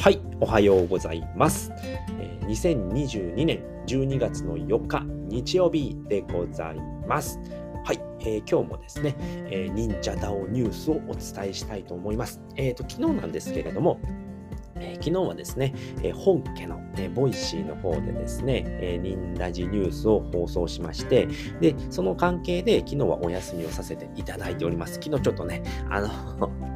はい、おはようございます。えー2022年12月の4日日曜日でございます。はい、えー今日もですね、えー忍者ダオニュースをお伝えしたいと思います。えっ、と、昨日なんですけれども、えー昨日はですね、えー本家の、えーボイシーの方でですね、えー、忍ラジニュースを放送しまして、で、その関係で昨日はお休みをさせていただいております。昨日ちょっとね、あの、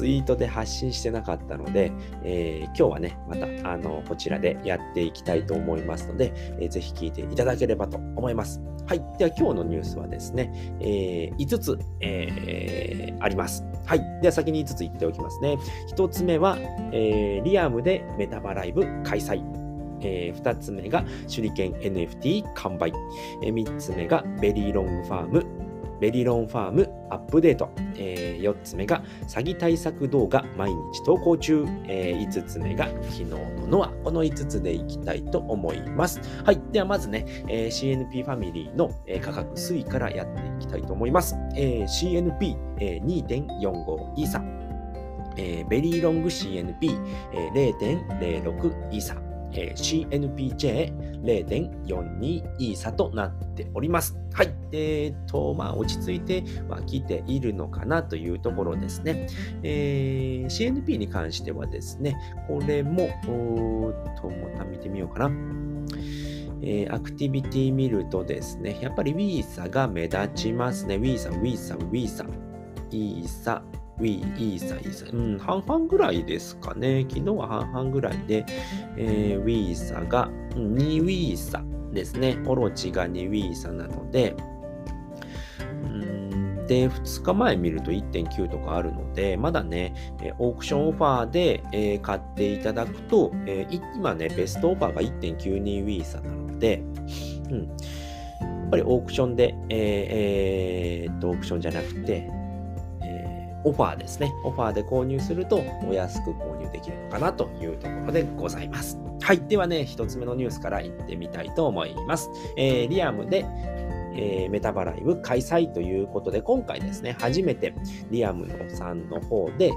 ツイートで発信してなかったので、えー今日はね、また、あの、こちらでやっていきたいと思いますので、えーぜひ聞いていただければと思います。はい。では、今日のニュースはですね、え5つ、えーあります。はい。では、先に5つ言っておきますね。1つ目は、えーリアムでメタバライブ開催。え2つ目が手裏剣 NFT 完売。え3つ目がベリーロングファームベリロンファームアップデート。え4つ目が詐欺対策動画毎日投稿中。え5つ目が昨日のノア。この5つでいきたいと思います。はい。ではまずね、えー CNP ファミリーの、え価格推移からやっていきたいと思います。えー CNP2.45 イーサ。えーベリーロング CNP0.06 イーサ。えー CNPJ0.42 イーサとなっております。はい。えっ、と、まあ、落ち着いてはきているのかなというところですね。えー CNP に関してはですね、これも、おーっと、また見てみようかな。えーアクティビティ見るとですね、やっぱり w ィーサが目立ちますね。w ィーサ、w ィーサ、w ィーサ、イーサ、ウィー、イーサ、イーサ。うん、半々ぐらいですかね。昨日は半々ぐらいで、えーウィーサがうん2ウィーサですね。オロチが2ウィーサなので、うんで、2日前見ると1.9とかあるので、まだね、えーオークションオファーで、えー買っていただくと、え今ね、ベストオファーが1.92ウィーサなので、うん。やっぱりオークションで、えーえーっと、オークションじゃなくて、えーオファーですね。オファーで購入するとお安く購入できるのかなというところでございます。はい。ではね、一つ目のニュースから行ってみたいと思います。えーリアムで、えーメタバライブ開催ということで、今回ですね、初めてリアムのさんの方で、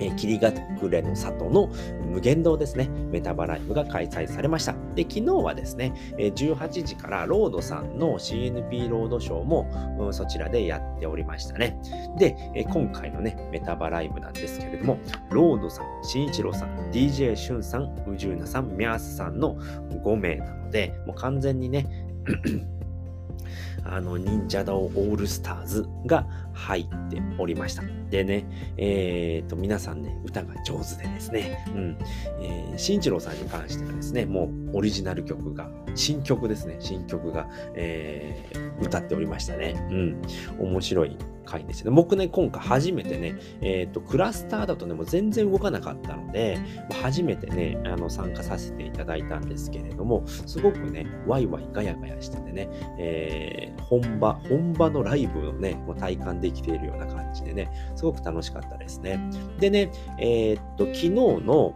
えー、霧隠れの里の無限堂ですね、メタバライブが開催されました。で、昨日はですね、18時からロードさんの CNP ロードショーも、うんそちらでやっておりましたね。で、今回のね、メタバライブなんですけれども、ロードさん、慎一郎さん、DJ しゅんさん、宇宙なさん、ミャースさんの5名なので、もう完全にね、あの、忍者ダオオールスターズが入っておりました。でね、えっ、と、皆さんね、歌が上手でですね、うん、えー、慎一郎さんに関してはですね、もうオリジナル曲が、新曲ですね、新曲が、えー歌っておりましたね。うん、面白い回ですね。僕ね、今回初めてね、えっ、と、クラスターだとね、もう全然動かなかったので、初めてね、あの、参加させていただいたんですけれども、すごくね、ワイワイガヤガヤしててね、えー本場、本場のライブをね、もう体感できているような感じでね、すごく楽しかったですね。でね、えーっと、昨日の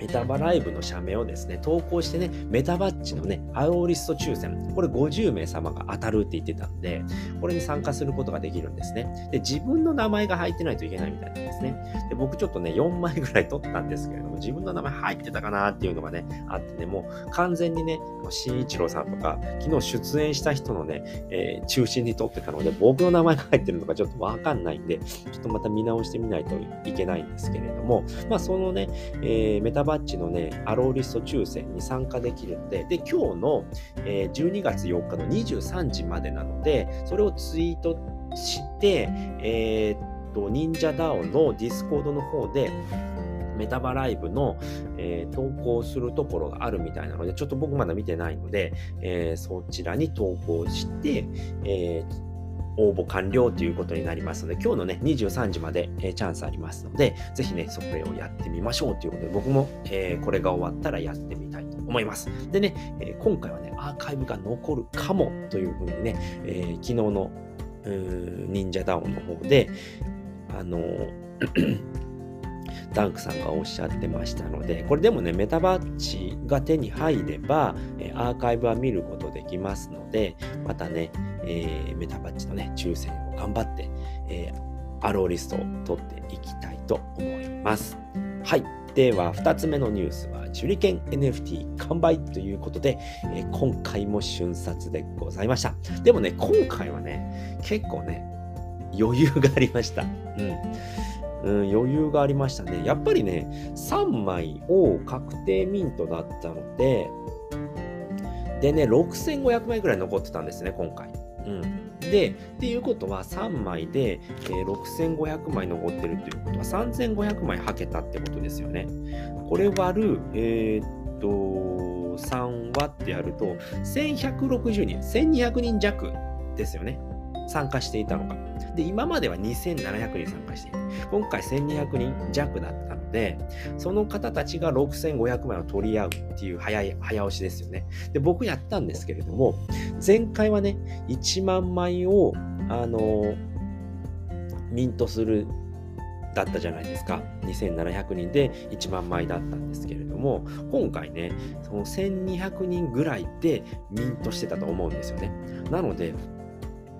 メタバライブの社名をですね、投稿してね、メタバッジのね、アローリスト抽選、これ50名様が当たるって言ってたんで、これに参加することができるんですね。で、自分の名前が入ってないといけないみたいなんですね。で、僕ちょっとね、4枚ぐらい取ったんですけれども、自分の名前入ってたかなっていうのがね、あってね、もう完全にね、慎一郎さんとか、昨日出演した人のね、えー中心に取ってたので、僕の名前が入ってるのかちょっとわかんないんで、ちょっとまた見直してみないといけないんですけれども、まあそのね、えーメタバッジのね、アローリスト抽選に参加できるので、で、今日の、えー12月4日の23時までなので、それをツイートして、えーっと、 NinjaDAO のディスコードの方で、メタバライブの、えー投稿するところがあるみたいなので、ちょっと僕まだ見てないので、えーそちらに投稿して、えー応募完了ということになりますので、今日のね、23時まで、えーチャンスありますので、ぜひね、それをやってみましょうということで、僕も、えーこれが終わったらやってみたいと思います。でね、えー今回はね、アーカイブが残るかもというふうにね、えー昨日のうー忍者ダウンの方で、あの ダンクさんがおっしゃってましたので、これでもね、メタバッジが手に入れば、アーカイブは見ることできますので、またね、えーメタバッジのね、抽選を頑張って、えーアローリストを取っていきたいと思います。はい。では、2つ目のニュースは、手裏剣 NFT 完売ということで、えー、今回も瞬殺でございました。でもね、今回はね、結構ね、余裕がありました。うん。うん、余裕がありましたね。やっぱりね、3枚を確定ミントだったので、でね、6500枚ぐらい残ってたんですね、今回。うん。で、っていうことは3枚で、えー、6500枚残ってるっていうことは3500枚はけたってことですよね。これ割る、えー、っと、3割ってやると、1160人、1200人弱ですよね。参加していたのが。で、今までは2700人参加していて、今回1200人弱だったので、その方たちが6500枚を取り合うっていう早い、早押しですよね。で、僕やったんですけれども、前回はね、1万枚を、あの、ミントするだったじゃないですか。2700人で1万枚だったんですけれども、今回ね、その1200人ぐらいでミントしてたと思うんですよね。なので、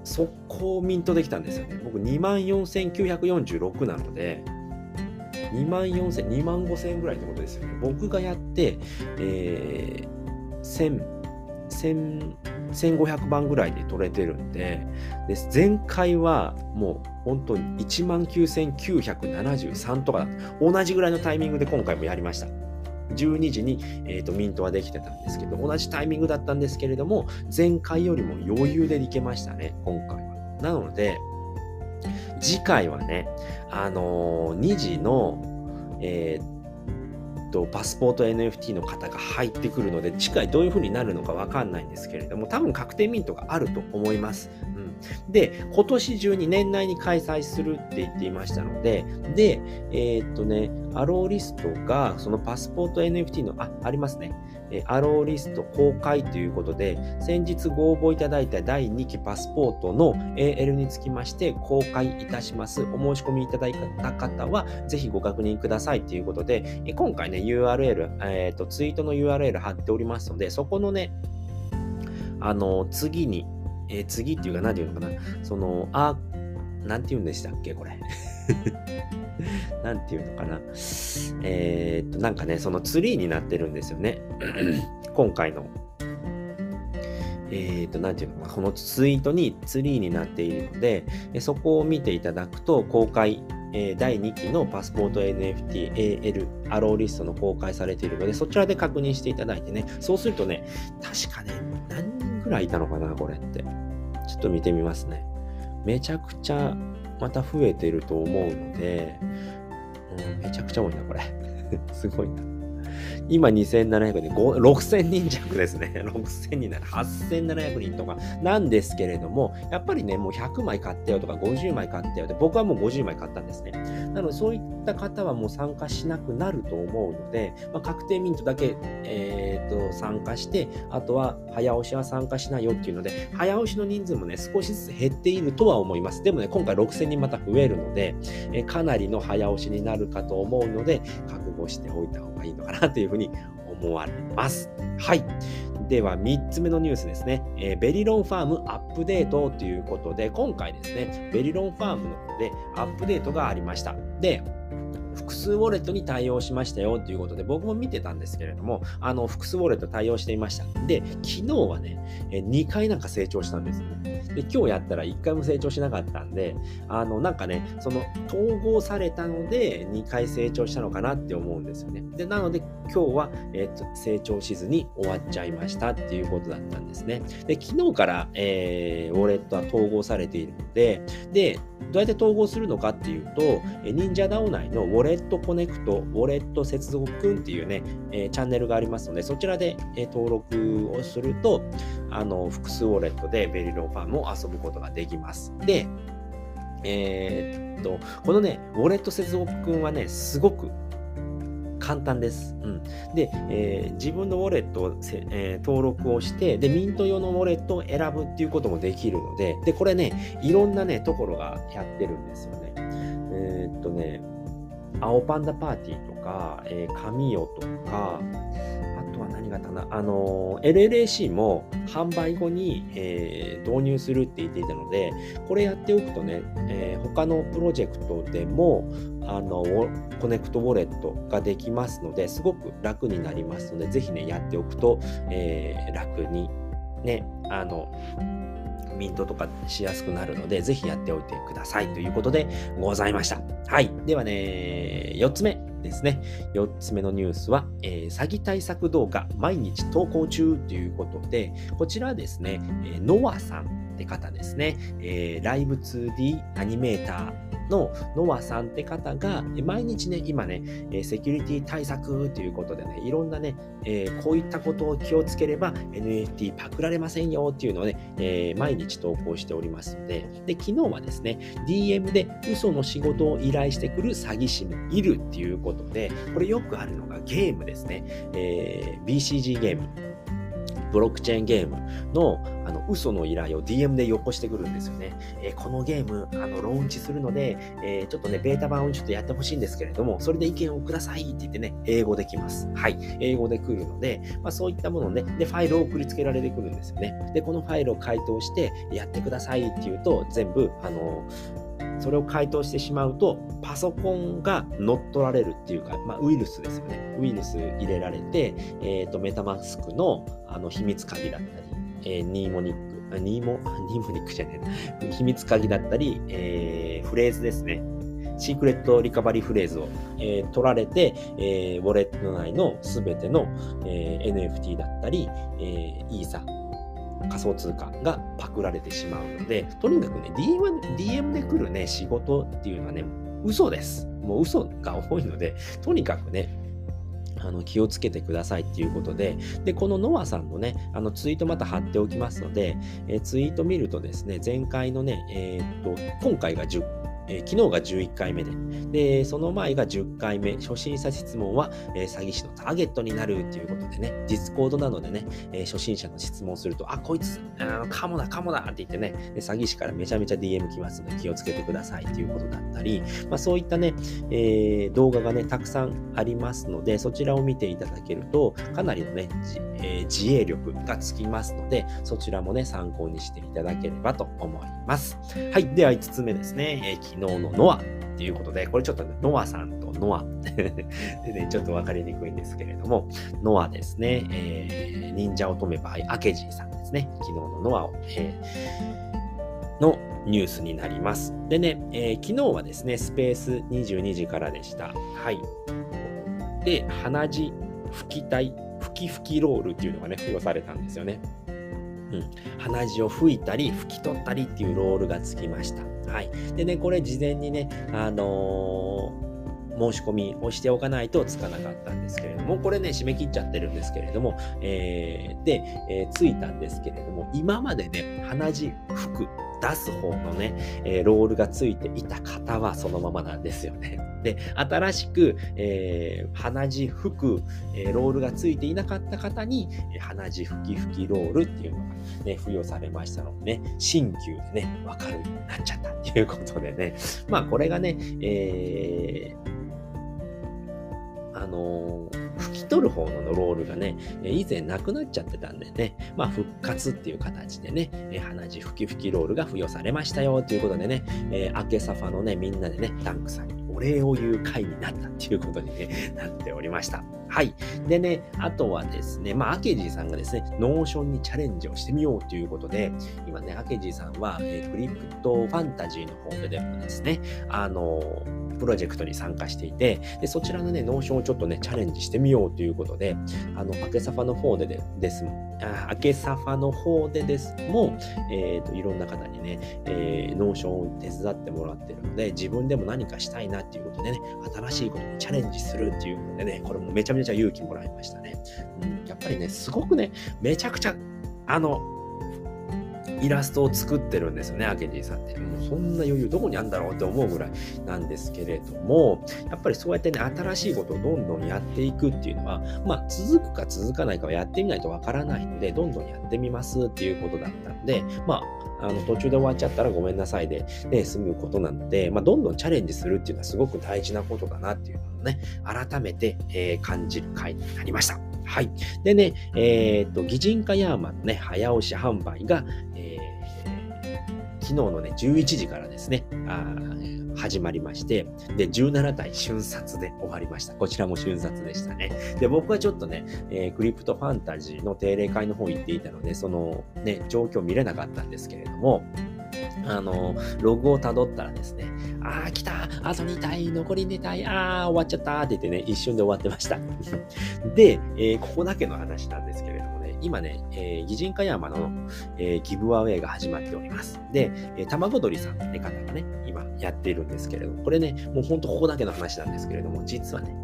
速攻ミントできたんですよね。僕24,946なので、2万4000、2万5000円ぐらいってことですよね。僕がやって、えー、1000、1500番ぐらいで取れてるんで、で前回はもう本当に19,973とか同じぐらいのタイミングで今回もやりました。12時に、えーと、ミントはできてたんですけど、同じタイミングだったんですけれども、前回よりも余裕でいけましたね、今回は。なので、次回はね、あのー、2時の、えーとパスポート NFT の方が入ってくるので、次回どういう風になるのかわかんないんですけれども、多分確定ミントがあると思います。うんで、今年中に年内に開催するって言っていましたので、で、えー、っとね、アローリストが、そのパスポート NFT の、あ、ありますね。えアローリスト公開ということで、先日ご応募いただいた第2期パスポートの AL につきまして公開いたします。お申し込みいただいた方は、ぜひご確認くださいということで、今回ね、URL、えー、と、ツイートの URL 貼っておりますので、そこのね、あの、次にえー、次っていうか何て言うのかな、その、あ、なんて言うんでしたっけ、これ。なんて言うのかな。えー、っと、なんかね、そのツリーになってるんですよね。今回の。えー、っと、なんていうのかな。このツイートにツリーになっているので、そこを見ていただくと、公開、え、第2期のパスポート NFT、AL、アローリストの公開されているので、そちらで確認していただいてね、そうするとね、確かね、何人くらいいたのかな、これって。ちょっと見てみますね。めちゃくちゃまた増えてると思うので、うん、めちゃくちゃ多いな、これ。すごいな。今2700人、6000人弱ですね。6000人なら8700人とかなんですけれども、やっぱりね、もう100枚買ったよとか50枚買ったよって、僕はもう50枚買ったんですね。なので、そういった方はもう参加しなくなると思うので、まあ、確定ミントだけ、えー、と参加して、あとは早押しは参加しないよっていうので、早押しの人数もね、少しずつ減っているとは思います。でもね、今回6000人また増えるので、えかなりの早押しになるかと思うので、覚悟しておいた方がいいのかなというふうにうに思われます。はい。では、3つ目のニュースですね。えー、ベリロンファームアップデートということで、今回ですね、ベリロンファームの方でアップデートがありました。で、複数ウォレットに対応しましたよということで、僕も見てたんですけれども、あの、複数ウォレット対応していました。で、昨日はね、2回なんか成長したんです。で、今日やったら1回も成長しなかったんで、あの、なんかね、その、統合されたので、2回成長したのかなって思うんですよね。で、なので、今日は、えっ、と、成長しずに終わっちゃいましたっていうことだったんですね。で、昨日から、えー、ウォレットは統合されているので、で、どうやって統合するのかっていうと、 NinjaDAO 内のウォレットコネクト、ウォレット接続くんっていうね、えー、チャンネルがありますので、そちらで、えー、登録をすると、あの、複数ウォレットでベリロンファームを遊ぶことができます。で、えー、っと、このね、ウォレット接続くんはね、すごく簡単です。うん、で、えー、自分のウォレットを、えー、登録をして、で、ミント用のウォレットを選ぶっていうこともできるので、で、これね、いろんなね、ところがやってるんですよね。えー、っとね、青パンダパーティーとか、えー、神代とか、とは何があったな、あの、LLAC も販売後に、えー、導入するって言っていたので、これやっておくとね、えー、他のプロジェクトでも、あの、コネクトウォレットができますので、すごく楽になりますので、ぜひね、やっておくと、えー、楽に、ね、あの、ミントとかしやすくなるので、ぜひやっておいてくださいということでございました。はい。ではね、4つ目ですね。4つ目のニュースは、えー、詐欺対策動画毎日投稿中ということで、こちらはですね、えー、ノアさんって方ですね、えー、ライブ 2D アニメーターのノアさんって方が、毎日ね、今ね、セキュリティ対策ということでね、いろんなね、えー、こういったことを気をつければ NFT パクられませんよっていうのをね、えー、毎日投稿しておりますので、で、昨日はですね、DM で嘘の仕事を依頼してくる詐欺師もいるっていうことで、これよくあるのがゲームですね。えー、BCG ゲーム。ブロックチェーンゲームのあの嘘の依頼を DM でよこしてくるんですよね。えー、このゲーム、あのローンチするので、えー、ちょっとね、ベータ版をちょっとやってほしいんですけれども、それで意見をくださいって言ってね、英語できます。はい。英語で来るので、まあ、そういったものをね、で、ファイルを送りつけられてくるんですよね。で、このファイルを回答して、やってくださいって言うと、全部、あのそれを回答してしまうと、パソコンが乗っ取られるっていうか、まあ、ウイルスですよね。ウイルス入れられて、えっ、ー、と、メタマスクのあの秘密鍵だったり、えー、ニーモニック、ニーモ、ニーモニックじゃねえな。秘密鍵だったり、えー、フレーズですね。シークレットリカバリーフレーズを、えー、取られて、えー、ウォレット内のすべての、えー、NFT だったり、えー、イーサ、仮想通貨がパクられてしまうので、とにかくね、DM, DM で来るね、仕事っていうのはね、嘘です。もう嘘が多いので、とにかくね、あの気をつけてくださいっていうことで、で、このノアさんのね、あのツイートまた貼っておきますので、えツイート見るとですね、前回のね、えー、っと、今回が10えー、昨日が11回目で、で、その前が10回目、初心者質問は、えー、詐欺師のターゲットになるっていうことでね、ディスコードなのでね、えー、初心者の質問すると、あ、こいつ、あカモだ、カモだって言ってね、詐欺師からめちゃめちゃ DM 来ますので気をつけてくださいっていうことだったり、まあ、そういったね、え動画がね、たくさんありますので、そちらを見ていただけると、かなりのね、え自衛力がつきますので、そちらもね、参考にしていただければと思います。はい。では5つ目ですね。え昨日のノアっていうことで、これちょっとね、ノアさんとノア でね、ちょっとわかりにくいんですけれども、ノアですね、えー、忍者乙女バイアケジーさんですね、昨日のノアを、えー、のニュースになります。でね、えー、昨日はですね、スペース22時からでした。はい。で、鼻血吹き体、吹き吹きロールっていうのがね、付与されたんですよね。うん、鼻血を拭いたり拭き取ったりっていうロールがつきました。はい。でね、これ事前にね、あのー、申し込みをしておかないとつかなかったんですけれども、これね、締め切っちゃってるんですけれども、えー、で、えー、ついたんですけれども、今までね、鼻血拭く出す方のね、えー、ロールがついていた方はそのままなんですよね。で、新しく、えー、鼻血吹く、えー、ロールがついていなかった方に、えー、鼻血吹き吹きロールっていうのがね、付与されましたのでね、新旧でね、わかるようになっちゃったっていうことでね、まあこれがね、えー、あのー拭き取る方のロールがね、以前なくなっちゃってたんでね、まあ復活っていう形でね、鼻血吹き吹きロールが付与されましたよということでね、えー、明けサファのね、みんなでね、ダンクさんにお礼を言う会になったっていうことに、ね、なっておりました。はい。でね、あとはですね、まあ、アケジーさんがですね、ノーションにチャレンジをしてみようということで、今ね、アケジーさんは、えー、クリプトファンタジーの方ででもですね、あのープロジェクトに参加していて、でそちらのね、ノーションをちょっとね、チャレンジしてみようということで、あの、アケサファの方でですあ、アケサファの方でですも、えっ、ー、と、いろんな方にね、えー、ノーションを手伝ってもらってるので、自分でも何かしたいなっていうことでね、新しいことにチャレンジするっていうことでね、これもめちゃめちゃ勇気もらいましたね。うん、やっぱりね、すごくね、めちゃくちゃ、あの、イラストを作ってるんですよね、アケジーさんって。もうそんな余裕どこにあるんだろうって思うぐらいなんですけれども、やっぱりそうやってね、新しいことをどんどんやっていくっていうのは、まあ、続くか続かないかはやってみないとわからないので、どんどんやってみますっていうことだったので、まあ、あの途中で終わっちゃったらごめんなさいで、ね、済むことなので、まあ、どんどんチャレンジするっていうのはすごく大事なことだなっていうのをね、改めて、えー、感じる回になりました。はい。でね、えっ、と、擬人化ヤーマンのね、早押し販売が、えー、昨日のね、11時からですね、あ始まりまして、で、17体瞬殺で終わりました。こちらも瞬殺でしたね。で、僕はちょっとね、えー、クリプトファンタジーの定例会の方行っていたので、そのね、状況見れなかったんですけれども、あの、ログを辿ったらですね、あー来たあと2体残り2体あー終わっちゃったって言ってね、一瞬で終わってました。で、えー、ここだけの話なんですけれどもね、今ね、えー、擬人化山の、えー、ギブアウェイが始まっております。で、えー、卵鳥さんって方がね、今やっているんですけれども、これね、もうほんとここだけの話なんですけれども、実はね、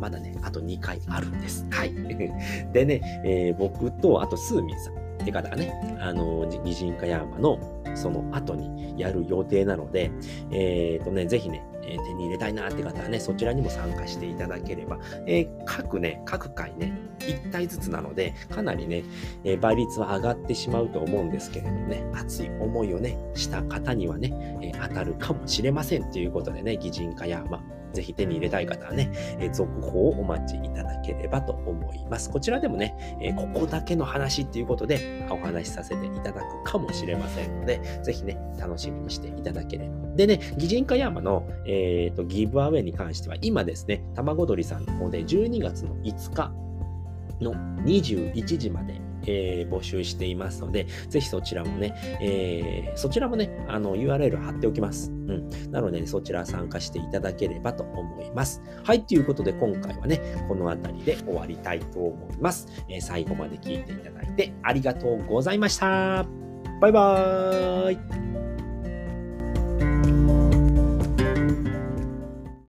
まだね、あと2回あるんです。はい。でね、えー、僕と、あとスーミンさんて方がね、あの、擬人化山のその後にやる予定なので、えっ、ー、とね、ぜひね、え、手に入れたいなって方はね、そちらにも参加していただければ、えー、各ね、各回ね、1体ずつなので、かなりね、えー、倍率は上がってしまうと思うんですけれどもね、熱い思いをね、した方にはね、え当たるかもしれませんということでね、擬人化や、ぜひ手に入れたい方はね、えー、続報をお待ちいただければと思います。こちらでもね、えー、ここだけの話っていうことでお話しさせていただくかもしれませんので、ぜひね、楽しみにしていただければ。でね、擬人化山の、えーと、ギブアウェイに関しては、今ですね、卵鳥さんの方で12月の5日の21時までえー、募集していますので、ぜひそちらもね、えー、そちらもね、あの URL 貼っておきます。うん。なので、ね、そちら参加していただければと思います。はい、ということで今回はね、この辺りで終わりたいと思います。えー、最後まで聞いていただいてありがとうございました。バイバーイ